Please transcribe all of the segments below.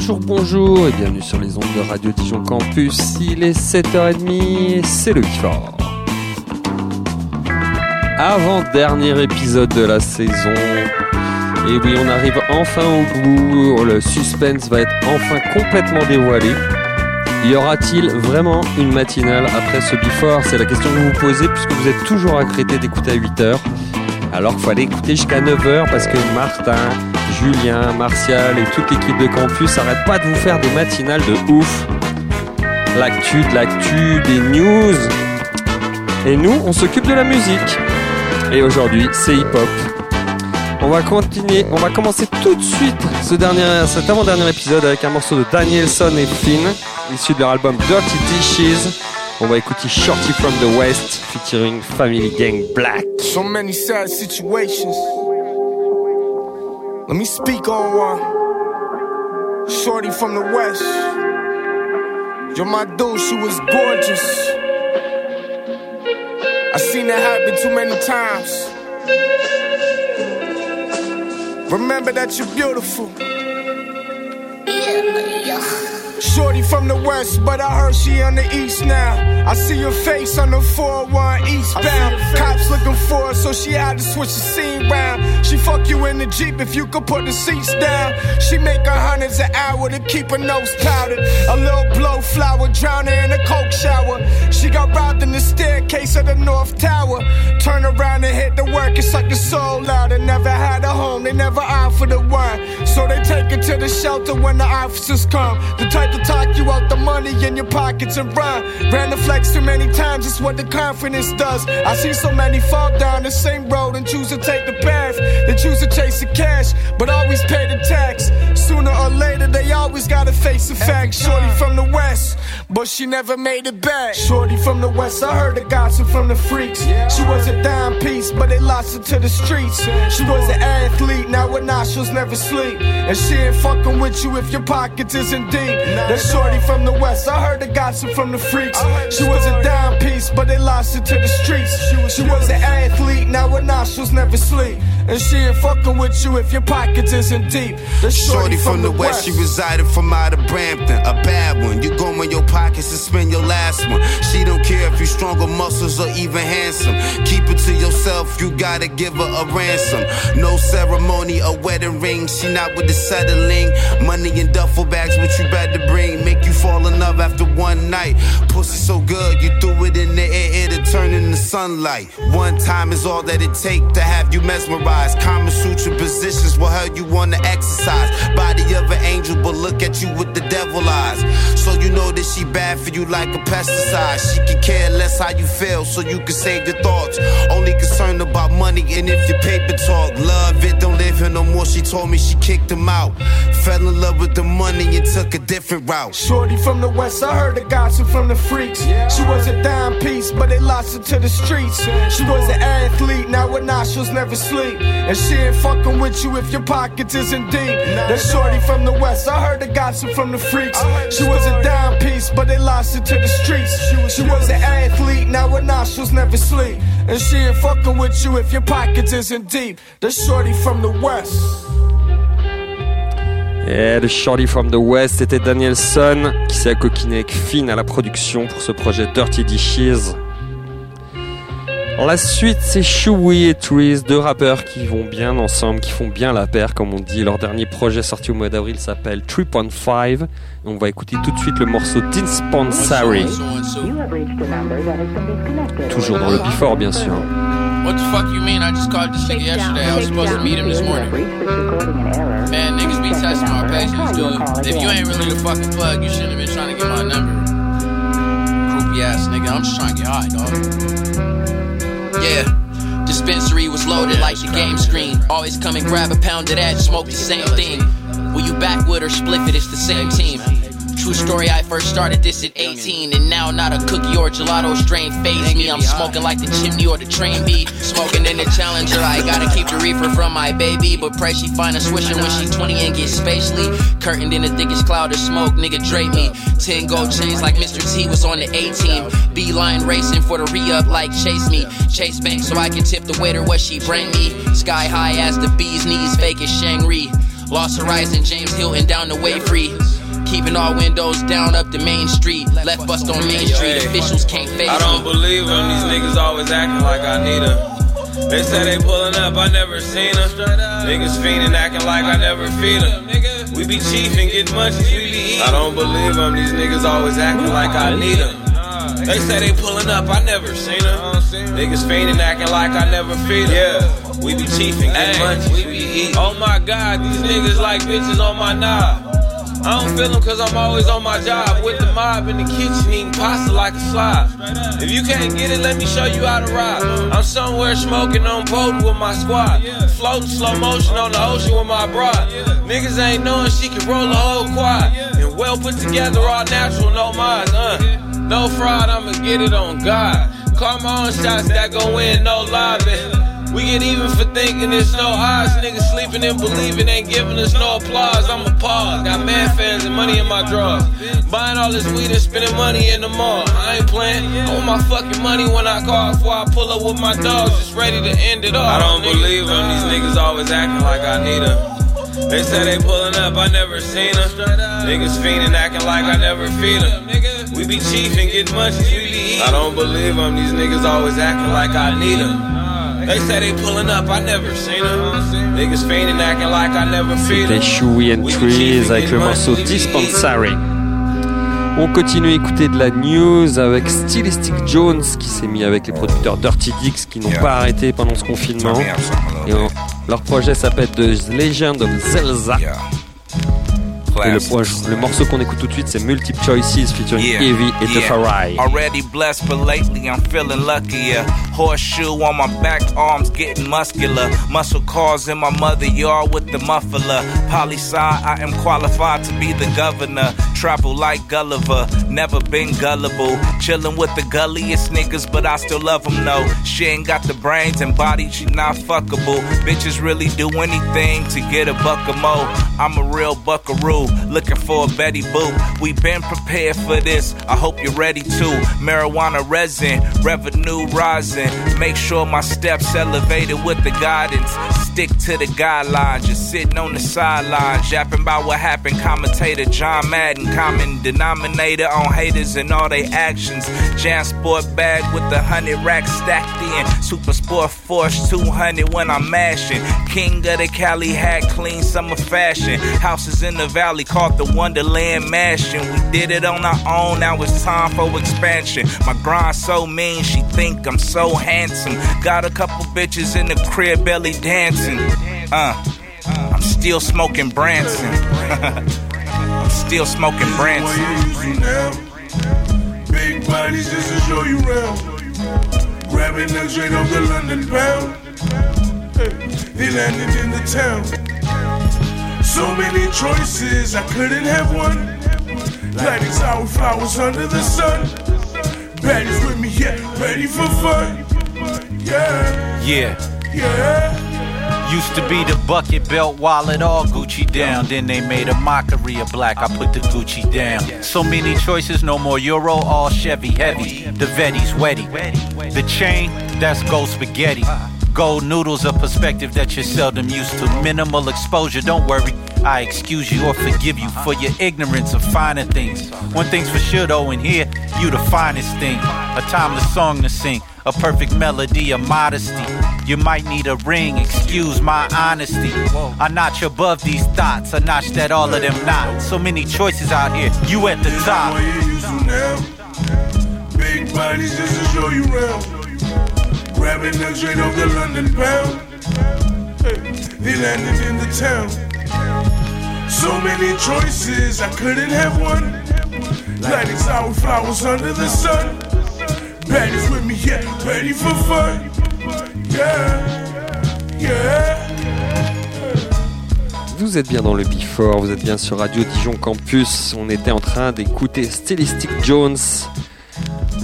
Bonjour, bonjour et bienvenue sur les ondes de Radio Dijon Campus. Il est 7h30 et c'est le Bifort. Avant-dernier épisode de la saison. Et oui, on arrive enfin au bout. Le suspense va être enfin complètement dévoilé. Y aura-t-il vraiment une matinale après ce Before C'est la question que vous vous posez puisque vous êtes toujours accrété d'écouter à 8h. Alors qu'il fallait écouter jusqu'à 9h parce que Martin, Julien, Martial et toute l'équipe de campus n'arrêtent pas de vous faire des matinales de ouf. L'actu, de l'actu, des news. Et nous, on s'occupe de la musique. Et aujourd'hui, c'est hip-hop. On va continuer, on va commencer tout de suite ce dernier, cet avant-dernier épisode avec un morceau de Danielson et Finn, issu de leur album Dirty Dishes. On va écouter Shorty from the West featuring Family Gang Black. So many sad situations. Let me speak on one. Shorty from the West. You're my dude, she was gorgeous. I seen it happen too many times. Remember that you're beautiful. Shorty from the west, but I heard she on the east now. I see her face on the 401 eastbound. Cops looking for her, so she had to switch the scene round. She fuck you in the Jeep if you could put the seats down. She make her hundreds an hour to keep her nose powdered. A little blow flower, drown her in a coke shower. She got robbed in the staircase of the North Tower. Turn around and hit the work and suck the soul out. And never had a home, they never offered a one. So they take her to the shelter when the officers come. The type to talk you out the money in your pockets and run. Ran the flex too many times, it's what the confidence does. I see so many fall down the same road and choose to take the path. They choose to chase the cash, but always pay the tax. Sooner or later, they always gotta face the fact. Shorty from the west, but she never made it back. Shorty from the west, I heard the gossip from the freaks. She was a dime piece, but they lost her to the streets. She was an athlete, now her nostrils never sleep. And she ain't fucking with you if your pockets isn't deep. That's shorty from the west. I heard the gossip from the freaks. She was a dime piece, but they lost her to the streets. She was an athlete, now her nostrils never sleep. And she ain't fucking with you if your pockets isn't deep. That's Shorty from the west, she resided from out of Brampton. A bad one. You go in your pockets and spend your last one. She don't care if you stronger muscles or even handsome. Keep it to yourself, you gotta give her a ransom. No ceremony, a wedding ring. She not with the settling. Money in duffel bags, what you better bring. Make you fall in love after one night. Pussy so good, you threw it in the air, it'll turn into sunlight. One time is all that it take to have you mesmerized. Kama Sutra positions will help you wanna exercise. Body of an angel, but look at you with the devil eyes. So you know that she bad for you like a pesticide. She can care less how you feel, so you can save your thoughts. Only concerned about money and if your paper talk. Love it, don't live here no more. She told me she kicked him out. Fell in love with the money and took a different route. Shorty from the west, I heard the gossip from the freaks. She was a dime piece, but they lost her to the streets. She was an athlete, now her nostrils never sleep. And she ain't fucking with you if your pockets isn't deep. That's shorty from the west, I heard the gossip from the freaks. She was a dime piece, but they lost her to the streets. She was an athlete, now her nostrils never sleep. And she ain't fucking with you if your pockets isn't deep. That's shorty from the west. Et le Shorty from the West, c'était Danielson qui s'est accoquiné avec Finn à la production pour ce projet Dirty Dishes. La suite, c'est Chewy et Trees, deux rappeurs qui vont bien ensemble, qui font bien la paire, comme on dit. Leur dernier projet sorti au mois d'avril s'appelle 3.5. Et on va écouter tout de suite le morceau Dispensary. Toujours dans le Before, bien sûr. What the fuck you mean? I just called this nigga yesterday. I was supposed to meet him this morning. Man, niggas be testing my patience, dude. If you ain't really the fucking plug, you shouldn't have been trying to get my number. Groupie ass nigga. I'm just trying to get high, dog. Yeah. Dispensary was loaded like the game screen. Always come and grab a pound of that, smoke the same thing. Will you back with or split it? It's the same team. True story, I first started this at 18, and now not a cookie or gelato strain phase me. I'm smoking like the chimney or the train beat. Smoking in the Challenger, I gotta keep the reefer from my baby. But pray she find a swisher when she 20 and get spatially. Curtained in the thickest cloud of smoke, nigga drape me. 10 gold chains like Mr. T was on the A team. B line racing for the re up like Chase me. Chase bank so I can tip the waiter what she bring me. Sky high as the bee's knees, fake as Shangri. Lost Horizon, James Hilton down the way free. Keeping all windows down up the main street. Left bust on Main Street. Officials can't face I don't believe them. These niggas always acting like I need them. They say they pulling up, I never seen them. Niggas fiending, acting like I never feed them. We be chiefing, getting munchies, we be eating. I don't believe them. These niggas always acting like I need them. They say they pulling up, I never seen them. Niggas fiending, acting like I never feed them. Yeah, we be chiefing, getting munchies, we be eating. Oh my god, these niggas like bitches on my knob. I don't feel them cause I'm always on my job with the mob in the kitchen eating pasta like a slob. If you can't get it, let me show you how to ride. I'm somewhere smoking on potent with my squad. Floating slow motion on the ocean with my broad. Niggas ain't knowing she can roll a whole quad. And well put together, all natural, no mods, uh. No fraud, I'ma get it on God. Call my own shots that go in, no lobby. We get even for thinking it's no odds. Niggas sleeping and believing ain't giving us no applause. I'm a pause. Got mad fans and money in my drawers. Buying all this weed and spending money in the mall. I ain't playing. I want my fucking money when I call before I pull up with my dogs. Just ready to end it all. I don't believe them. These niggas always acting like I need them. They say they pulling up, I never seen them. Niggas fiending, acting like I never feed them. We be chiefing, getting munchies, we be eating. I don't believe them. These niggas always acting like I need them. C'était Chewy and Trees avec le morceau Dispensary. On continue à écouter de la news avec Stylistic Jones qui s'est mis avec les producteurs Dirty Dix qui n'ont pas arrêté pendant ce confinement. Et leur projet s'appelle The Legend of Zelda. Et le, le morceau qu'on écoute tout de suite, c'est Multiple Choices featuring yeah, Evie et yeah. Farai. Already blessed, but lately I'm feeling luckier. Horseshoe on my back, arms getting muscular. Muscle cars in my mother yard with the muffler. Poli I am qualified to be the governor. Travel like Gulliver, never been gullible. Chillin' with the gulliest niggas, but I still love them, no. She ain't got the brains and body, she not fuckable. Bitches really do anything to get a buck of mo. I'm a real buckaroo looking for a Betty Boop. We been prepared for this. I hope you're ready too. Marijuana resin, revenue rising. Make sure my steps elevated with the guidance. Stick to the guidelines. Just sitting on the sideline, japping about what happened. Commentator John Madden, common denominator on haters and all their actions. Jam Sport bag with the hundred racks stacked in. Super Sport Force 200 when I'm mashing. King of the Cali hat, clean summer fashion. Houses in the valley caught the Wonderland mashing. We did it on our own, now it's time for expansion. My grind so mean, she think I'm so handsome. Got a couple bitches in the crib belly dancing. Uh, I'm still smoking Branson. I'm still smoking Branson. Big bodies just to show you round. Grabbing the train off the London pound. They landed in the town. So many choices, I couldn't have one. Lighting sour flowers under the sun. Baddies with me, yeah, ready for fun. Yeah. Yeah. Yeah. Used to be the bucket belt wallet all Gucci down. Then they made a mockery of black. I put the Gucci down. So many choices, no more Euro, all Chevy heavy. The Vetti's wetty. The chain, that's gold spaghetti. Gold noodles, a perspective that you're seldom used to. Minimal exposure, don't worry. I excuse you or forgive you for your ignorance of finer things. One thing's for sure though, in here, you the finest thing. A timeless song to sing, a perfect melody of modesty. You might need a ring, excuse my honesty. I notch above these thoughts, I notch that all of them not. So many choices out here, you at the top. Big bodies just to show you round. Grabbing the train off the London pound. They landed in the town. So many choices, I couldn't have one. Lighting sour flowers under the sun. Baddies with me, yeah, ready for fun. Yeah, yeah. Vous êtes bien dans le Before, vous êtes bien sur Radio Dijon Campus. On était en train d'écouter Stylistic Jones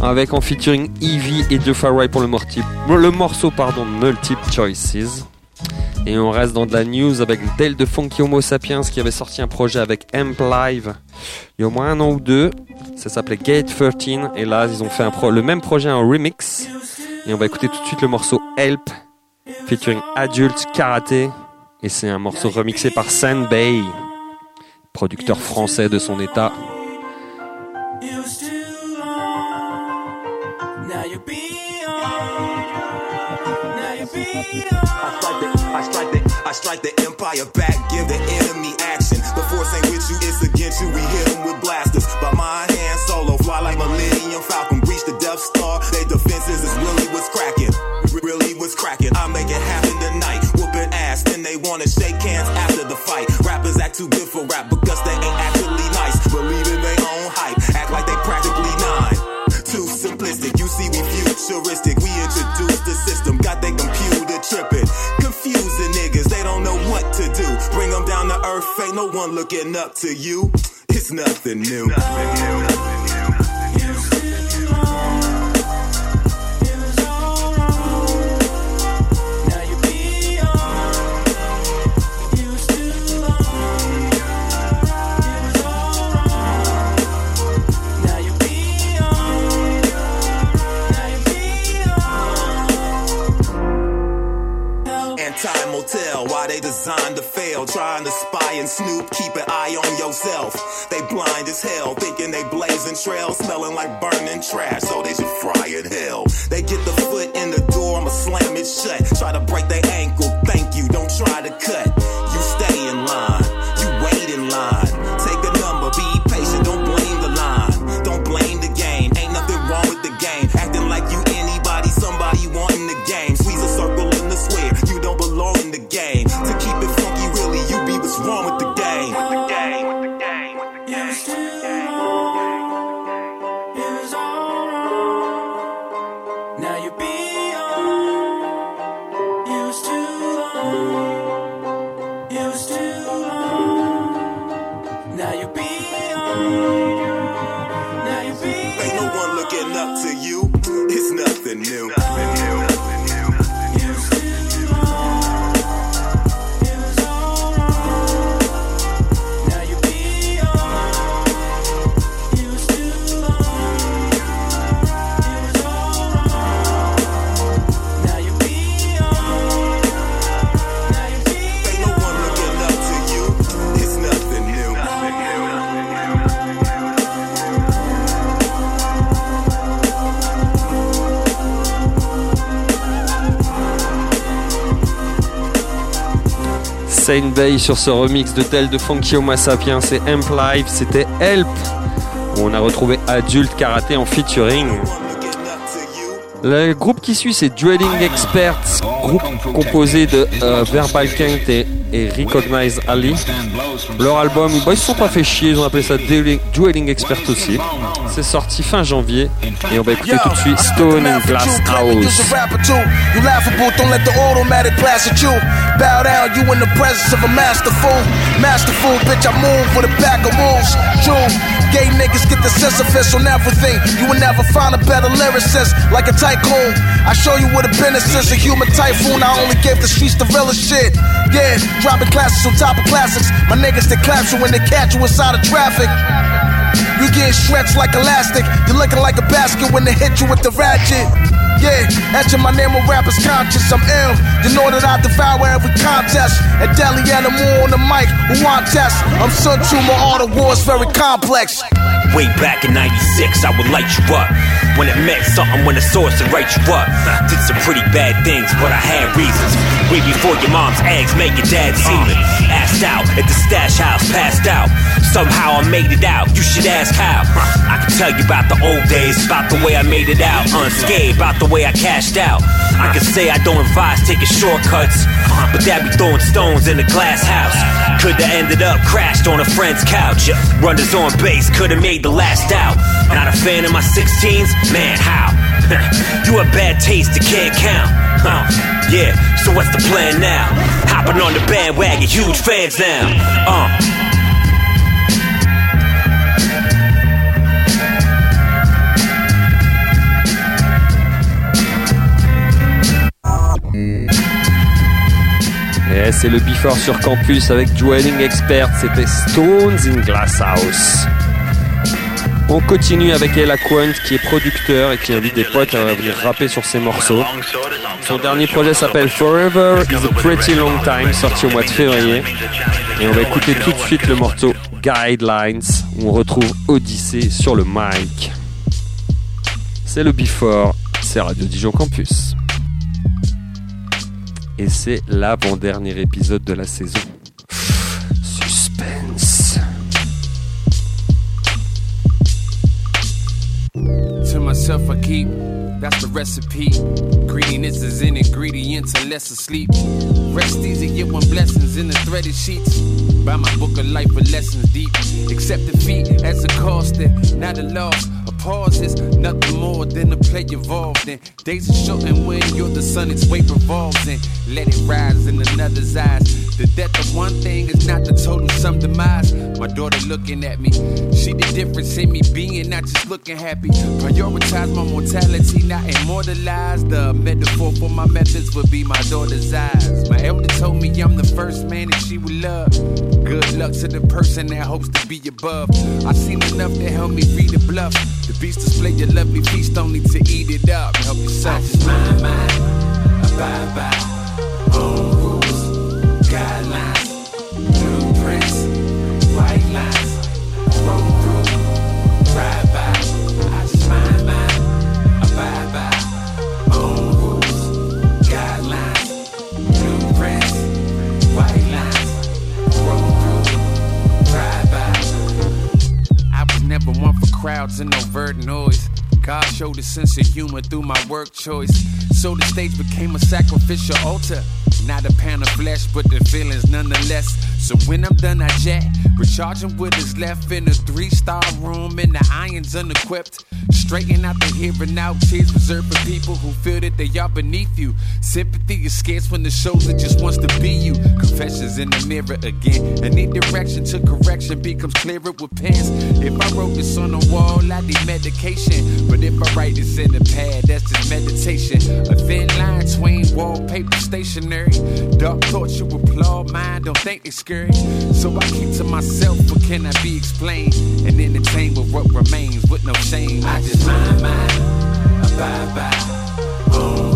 avec en featuring Evie et The Far Right pour le, morceau pardon, Multiple Choices. Et on reste dans de la news avec Dale de Funky Homo Sapiens qui avait sorti un projet avec Amp Live il y a au moins un an ou deux. Ça s'appelait Gate 13 et là ils ont fait le même projet en remix. Et on va écouter tout de suite le morceau Help featuring Adult Karate Et c'est un morceau remixé par Sand Bay, producteur français de son état. I strike the empire back, give the enemy action. The force ain't with you, it's against you. We hit them with blasters. By my hand, solo, fly like Millennium Falcon. Breach the Death Star, they defenses is really what's cracking. Really what's cracking. I make it happen tonight. Whooping ass, then they wanna shake hands after the fight. Rappers act too good one looking up to you. It's nothing new. And time will tell why they designed to fail. Trying to spy and snoop, keep an eye on yourself. They blind as hell, thinking they blazing trails, smelling like burning trash, so they should fry in hell. They get the foot in the door, I'ma slam it shut. Try to break their ankle, thank you, don't try to cut. You stay in line, you wait in line. Bay sur ce remix de Tel de Funky Homo Sapiens et Amp Live, c'était Help, où on a retrouvé Adult Karaté en featuring. Le groupe qui suit, c'est Dwelling Experts, groupe composé de euh, Verbal Kent et, et Recognize Ali. Leur album, bah, ils se sont pas fait chier, ils ont appelé ça Dwelling Expert aussi. C'est sorti fin janvier et on va écouter tout de suite Stone in Glass don't let the automatic blast you. Bow down, you in the presence of a masterful. Masterful, bitch, I move with a pack of wolves. True. Gay niggas get the sisyphus on everything. You will never find a better lyricist like a tycoon. I show you what a business is, a human typhoon. I only gave the streets the realest shit. Yeah, dropping classics on top of classics. My niggas that clap you when they catch you inside of traffic. You get stretched like elastic. You're looking like a basket when they hit you with the ratchet. Yeah, etching my name on rappers conscious. I'm ill. You know that I devour every contest. And Deli Animal on the mic, who want test? I'm Sun Tzu, my art of war is very complex. Way back in 96, I would light you up. When it meant something, when the source would write you up. Did some pretty bad things, but I had reasons. Way before your mom's eggs made your dad semen. Asked out at the stash house, passed out. Somehow I made it out, you should ask how. I can tell you about the old days, about the way I made it out. Unscathed, about the way I cashed out. I can say I don't advise taking shortcuts, but that be throwing stones in the glass house. Could've ended up crashed on a friend's couch. Runners on base, could've made the last out. Not a fan of my 16s? Man, how? you have bad taste, you can't count. Huh. Yeah, so what's the plan now? Hopping on the bandwagon, huge fans now. Uh. Et c'est le Before sur campus avec Dwelling Expert, c'était Stones in Glass House. On continue avec Ella Quant qui est producteur et qui invite des potes à venir rapper sur ses morceaux. Son dernier projet s'appelle Forever is a Pretty Long Time, sorti au mois de février. Et on va écouter tout de suite le morceau Guidelines où on retrouve Odyssée sur le mic. C'est le Before, c'est Radio Dijon Campus. Et c'est l'avant-dernier épisode de la saison. Suspense. To myself, I keep that's the recipe. Greediness is an ingredient to less asleep. Rest easy, get one blessings in the threaded sheets. Buy my book of life with lessons deep. Accept defeat as a cost and not a loss. A pause is nothing more than a play involved in. Days are short and when you're the sun, its weight revolves and let it rise in another's eyes. The death of one thing is not the total sum demise. My daughter looking at me, she the difference in me being not just looking happy. Prioritize my mortality, not immortalize. The metaphor for my methods would be my daughter's eyes. My elder told me I'm the first man that she would love. Good luck to the person that hopes to be above. I've seen enough to help me read the bluff. The beast display your lovely feast only to eat it up. Help yourself. I just mind, mind, crowds and overt noise. God showed a sense of humor through my work choice. So the stage became a sacrificial altar. Not a pan of flesh, but the feelings nonetheless. So when I'm done, I jet. Recharging what is left in a three star room, and the irons unequipped. Straighten out the here and now tears reserved for people who feel that they are beneath you. Sympathy is scarce when the shoulder just wants to be you. Confessions in the mirror again. Any direction to correction becomes clearer with pens. If I wrote this on the wall, I need medication. But if I write this in the pad, that's just meditation. A thin line between wallpaper stationery. Dark thoughts you applaud, mine don't think they scary. So I keep to myself, what can I be explained? And entertain with what remains with no shame. I just mind, mind, abide by own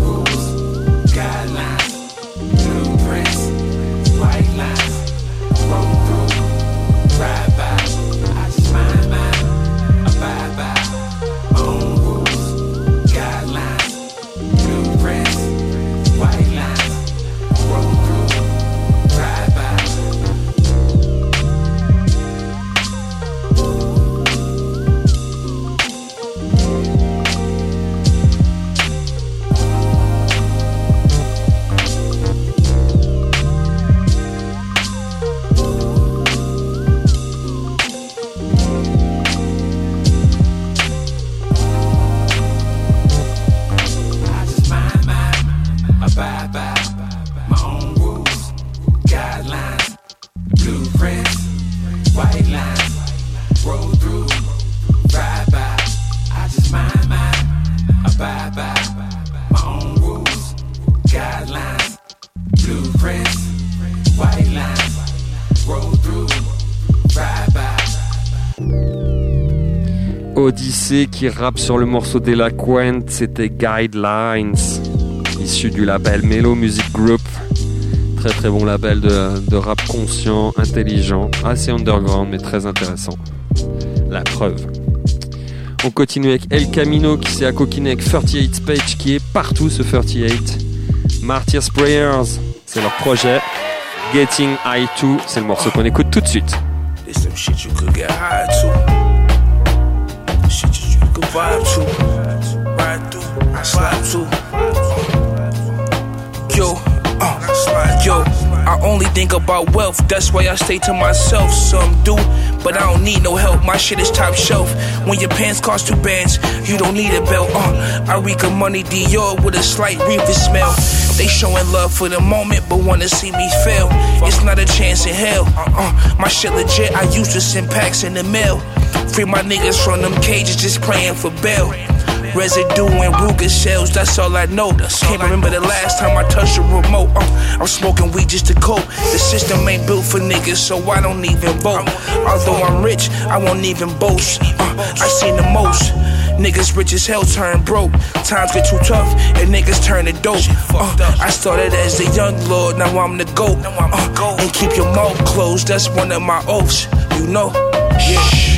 Qui rappe sur le morceau d'Elaquent, c'était Guidelines, issu du label Mellow Music Group. Très très bon label de, rap conscient, intelligent, assez underground mais très intéressant. La preuve. On continue avec El Camino qui s'est accoquiné avec 38 Page qui est partout ce 38. Martyrs Prayers, c'est leur projet. Getting High 2, c'est le morceau qu'on écoute tout de suite. Vibe to. Ride through, slide to. Yo, uh, yo, I only think about wealth, that's why I stay to myself. Some do, but I don't need no help. My shit is top shelf. When your pants cost two bands, you don't need a belt. Uh, I reek of money Dior with a slight reefer smell. They showing love for the moment, but wanna see me fail. It's not a chance in hell. Uh-uh. My shit legit, I used to send packs in the mail. Free my niggas from them cages, just praying for bail. Residue and Ruger shells, that's all I know. Can't remember the last time I touched a remote. Uh, I'm smoking weed just to cope. The system ain't built for niggas, so I don't even vote. Although I'm rich, I won't even boast. Uh, I seen the most. Niggas rich as hell turn broke. Times get too tough and niggas turn to dope. Uh, I started as a young lord, now I'm the goat. Uh, and keep your mouth closed, that's one of my oaths. You know? Yeah.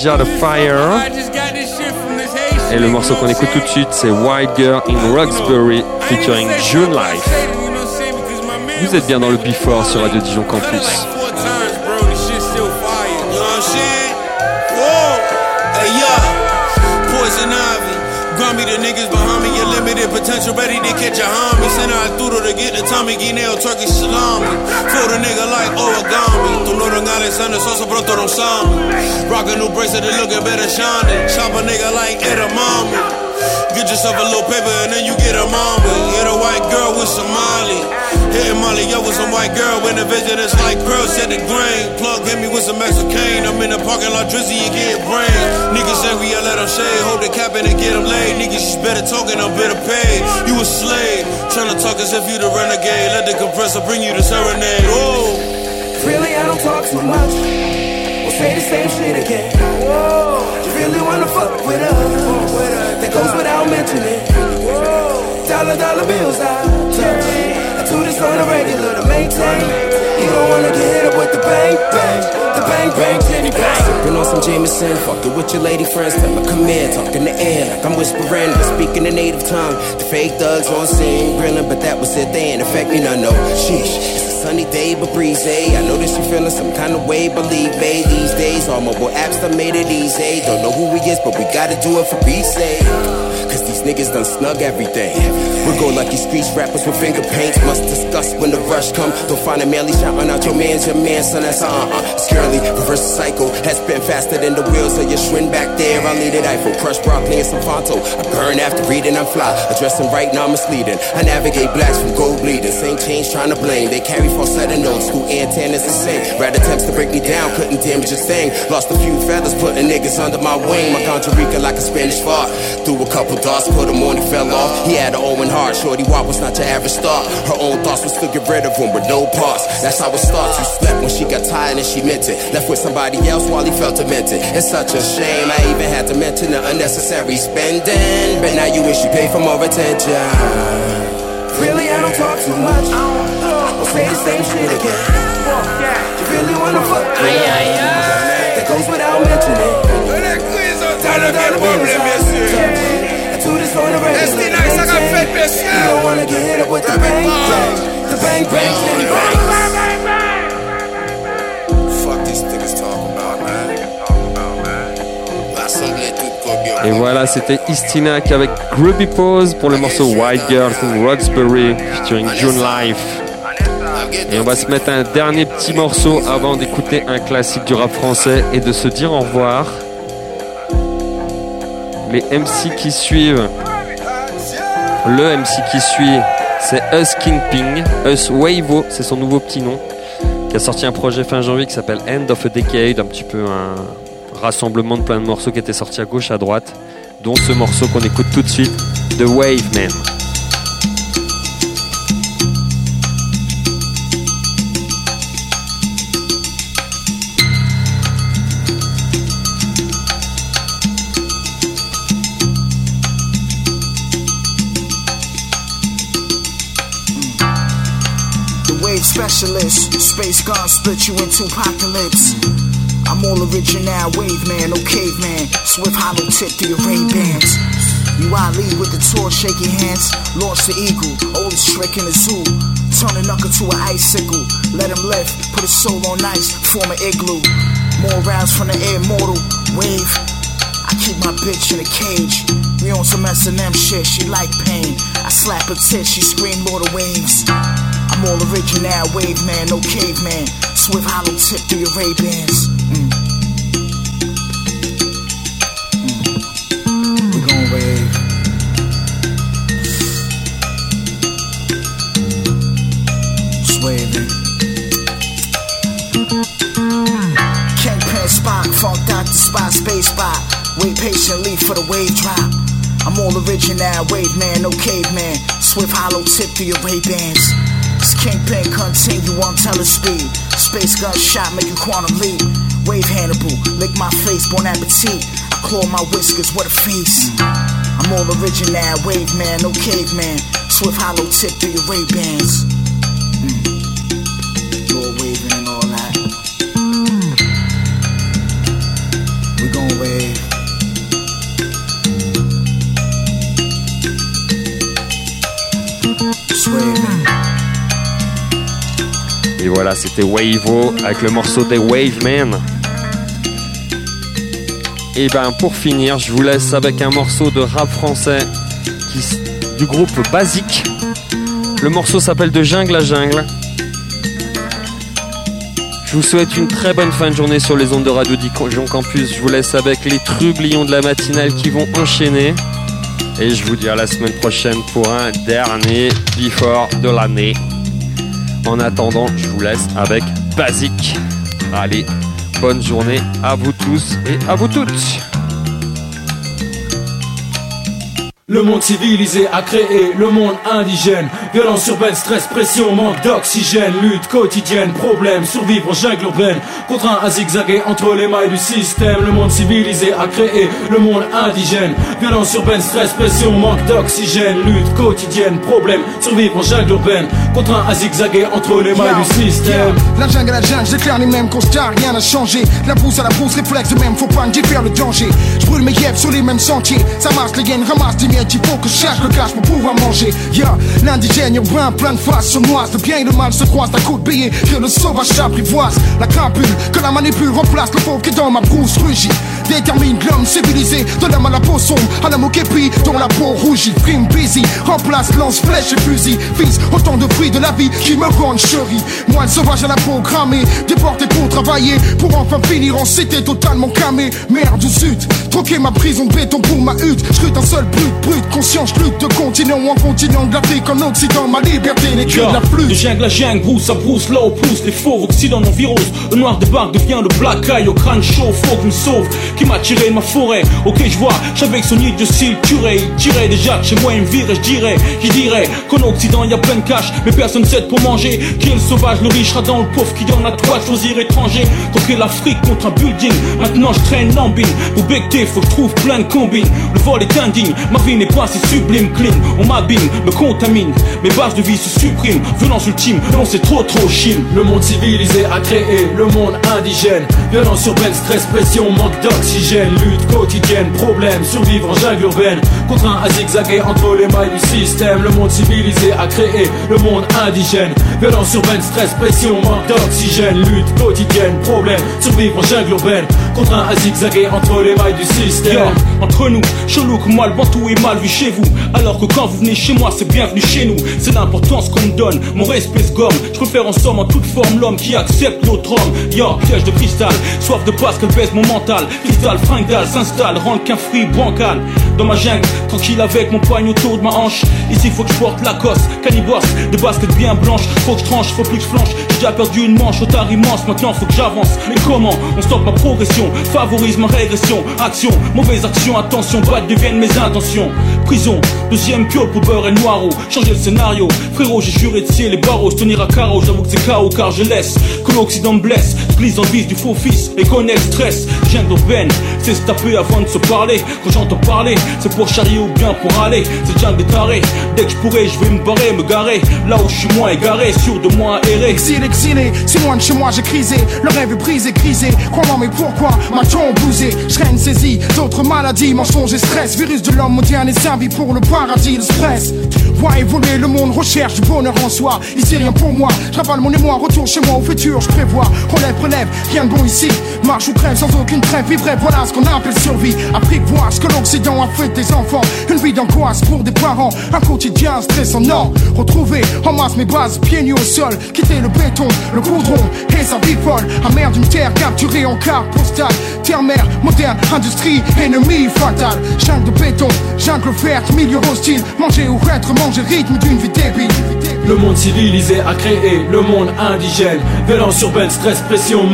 Jada Fire. Et le morceau qu'on écoute tout de suite, c'est White Girl in Roxbury featuring June Life. Vous êtes bien dans le Before sur Radio Dijon Campus. Ready to catch a homie. Send out through to get the Tommy Guineo Turkish salami. Feel the nigga like origami. Tu no Alexander Sosa, pronto non sami. Rock a new bracelet, looking better shining. Chop a nigga like edamame. Get yourself a little paper and then you get a mama. Get a white girl with some Molly. Hitting Molly up with some white girl when the vision is like pearl set the grain. Plug hit me with some Mexican. I'm in the parking lot, drizzy, and get brain. Niggas angry, I let them shade. Hold the cap and get them laid. Niggas just better talking, I'm better paid. You a slave. Tryna talk as if you the renegade. Let the compressor bring you the serenade. Oh. Really, I don't talk too much. We'll say the same shit again. Whoa. You really wanna fuck with us? Goes without mentioning. Dollar, dollar bills I touch. I do this on a regular to maintain. You don't wanna get hit up with the bang, bang. The bang, bang, titty bang. Sipping on some Jameson, fucked it with your lady friends. Tell her come in, talk in the air like I'm whispering, but speaking the native tongue. The fake thugs on scene, grilling, but that was it. They ain't affect me none, no. Sheesh. Sunny day, but breezy. Eh? I notice you feeling some kind of way, believe me. These days, all mobile apps done made it easy. Don't know who he is, but we gotta do it for peace sake. Cause these niggas done snug everything. We go lucky streets rappers with finger paints. Must discuss when the rush come. Don't find a manly shouting out your man's your man, son. That's uh uh. Scurely, reverse cycle. Has been faster than the wheels of your Schwinn back there. I need it Eiffel, crush broccoli and some Fonto. I burn after reading, I'm fly. Addressing right now, misleading. I navigate blacks from gold bleeding. Same change trying to blame. They carry falsetto notes, who antennas the same. Rat attempts to break me down, couldn't damage a thing. Lost a few feathers, putting niggas under my wing. My Costa Rica like a Spanish fart. Threw a couple darts, put him on, he fell off. He had an Owen heart, Shorty Wop was not your average star. Her own thoughts was to get rid of him with no parts. That's how it starts. You slept when she got tired and she meant it. Left with somebody else while he felt demented. It's such a shame. I even had to mention the unnecessary spending. But now you wish you paid for more attention. Really, I don't talk too much. I'll say the same shit again. You really wanna fuck with us? That goes without mentioning. Dollar, dollar bills, I Et voilà, c'était Istinac avec Grubby Pose pour le morceau White Girl from Roxbury featuring June Life. Et on va se mettre un dernier petit morceau avant d'écouter un classique du rap français et de se dire au revoir. Les MC qui suivent, le MC qui suit, c'est Us Kingping, Us Wavo, c'est son nouveau petit nom, qui a sorti un projet fin janvier qui s'appelle End of a Decade, un petit peu un rassemblement de plein de morceaux qui étaient sortis à gauche, à droite, dont ce morceau qu'on écoute tout de suite, The Wave Man. Specialist, space god split you into apocalypse. I'm all original, wave man, no caveman. Swift hollow tip through your Ray Bans. You Ali with the shake your hands. Launch the eagle, oldest trick in the zoo. Turn a knuckle to an icicle. Let him lift, put his soul on ice, form an igloo. More rounds from the air, mortal wave. I keep my bitch in a cage. We on some S&M shit, she like pain. I slap her tit, she scream more the waves. I'm all original, wave man, no caveman. Swift hollow tip through your Ray-Bans. Mm. Mm. We gon' wave. Just waving. Kingpin spot, funk Dr. Spot, space spot. Wait patiently for the wave drop. I'm all original, wave man, no caveman. Swift hollow tip through your Ray-Bans. This kingpin continue on telespeed. Space gun shot, make you quantum leap. Wave Hannibal, lick my face, bon appetit. I claw my whiskers, what a feast. I'm all original, wave man, no caveman. Swift hollow tip through your Ray-Bans. Voilà, c'était Wavo avec le morceau des Wavemen. Et ben pour finir, je vous laisse avec un morceau de rap français du groupe Basique. Le morceau s'appelle De jungle à jungle. Je vous souhaite une très bonne fin de journée sur les ondes de Radio Dijon Campus. Je vous laisse avec les trublions de la matinale qui vont enchaîner. Et je vous dis à la semaine prochaine pour un dernier before de l'année. En attendant, je vous laisse avec Basique. Allez, bonne journée à vous tous et à vous toutes. Le monde civilisé a créé le monde indigène. Violence urbaine, stress, pression, manque d'oxygène, lutte quotidienne, problème, survivre en jungle urbaine. Contraint à zigzaguer entre les mailles du système. Le monde civilisé a créé le monde indigène. Violence urbaine, stress, pression, manque d'oxygène, lutte quotidienne, problème, survivre en jungle urbaine. Contraint à zigzaguer entre les mailles du système. La jungle la jungle, j'éclaire les mêmes constats, rien n'a changé. La pousse à la pousse, réflexe de même, faut pas me le danger. Je brûle mes yeux sur les mêmes sentiers. Ça marche, les gaines ramassent des miettes, il faut que le cash pour pouvoir manger. Yeah, l'indigène urbain, plein de faces sournoises. Le bien et le mal se croisent à coups de billets. Que le sauvage s'apprivoise. La crapule, que la manipule remplace le pauvre qui dans ma brousse rugit. Détermine l'homme civilisé, de l'homme à la peau sombre, à la moquépi, dont la peau rougit. Prime busy, remplace lance, flèche et fusil. Fils, autant de fruits de la vie qui me rendent chérie. Moi, le sauvage à la peau cramée, déporté pour travailler, pour enfin finir en cité totalement camé. Merde zut, troquer ma prison de béton pour ma hutte. J'crute un seul brut, brut, conscience, lutte de continent en continent de l'Afrique en Occident. Ma liberté n'est que de la flûte. De jungle à jungle, brousse à brousse, là au pouce, les fauves, Occident non virus. Le noir débarque, devient le black eye au crâne chaud, faut me sauve. Qui m'a tiré ma forêt, ok je vois, j'avais son nid de style curé. Il tirait déjà de chez moi, il me virait, je dirais, je dirais qu'en Occident y a plein de cash, mais personne s'aide pour manger. Qui est le sauvage, le riche dans le pauvre, qui en a de choisir étranger. Troquer l'Afrique contre un building, maintenant je traîne l'ambine. Pour becter, faut que je trouve plein de combines. Le vol est indigne, ma vie n'est pas si sublime, clean. On m'abîme, me contamine, mes bases de vie se suppriment. Violence ultime, non c'est trop trop chine. Le monde civilisé a créé le monde indigène. Violence urbaine, stress, pression, manque d'oxygène. Lutte quotidienne, problème, survivre en jungle urbaine. Contraint à zigzaguer entre les mailles du système. Le monde civilisé a créé le monde indigène. Violence urbaine, stress, pression, manque d'oxygène. Lutte quotidienne, problème, survivre en jungle urbaine. Contraint à zigzaguer entre les mailles du système. Entre nous, chelou que moi le bantou est mal vu chez vous. Alors que quand vous venez chez moi, c'est bienvenu chez nous. C'est l'importance qu'on me donne, mon respect se gomme. Je préfère en somme en toute forme l'homme qui accepte l'autre homme. Yo, piège de cristal, soif de passe qu'elle baisse mon mental. Cristal, fringale, s'installe, rentre qu'un fruit bancal. Dans ma jungle, tranquille avec mon poigne autour de ma hanche. Ici faut que je porte la cosse, canibos, de basket bien blanche. Faut que je tranche, faut plus que je flanche. J'ai déjà perdu une manche, retard immense, maintenant faut que j'avance. Mais comment? On stoppe ma progression, favorise ma régression. Action, mauvaise action, attention, bad deviennent mes intentions. Prison, deuxième piole pour beurre et noiro. Changer le scénario, frérot, j'ai juré de ciel les barreaux. Se tenir à carreau, j'avoue que c'est chaos car je laisse que l'Occident me blesse. Glisse le vice du faux fils et connais le stress. Jungle urbaine, c'est se taper avant de se parler. Quand j'entends parler, C'est pour charrier ou bien pour aller. C'est déjà des tarés. Dès que je pourrais, je vais me barrer, me garer. Là où je suis moins égaré, sûr de moi errer. Exilé, exilé, si loin de chez moi j'ai crisé. Le rêve est brisé, crisé. Crois-moi, mais pourquoi ma tombe bousé Je règne saisi d'autres maladies, mensonges et stress. Virus de l'homme moderne est servi pour le paradis, le stress. Vois évoluer le monde, recherche du bonheur en soi. Ici rien pour moi, je rappelle mon émoi, retour chez moi au futur, je prévois. Relève, relève, rien de bon ici. Marche ou crève sans aucune trêve, vivre voilà ce qu'on appelle survie. Apprivoise ce que l'Occident a des enfants. Une vie d'angoisse pour des parents, un quotidien stressant. Non, retrouver en masse mes bases, pieds nus au sol. Quitter le béton, le goudron et sa vie folle. Amère d'une terre capturée en carte postale. Terre-mer, moderne, industrie, ennemi fatal. Jungle de béton, jungle verte, milieu hostile. Manger ou être manger, rythme d'une vie débile. Le monde civilisé a créé le monde indigène. Violence urbaine, stress, pression,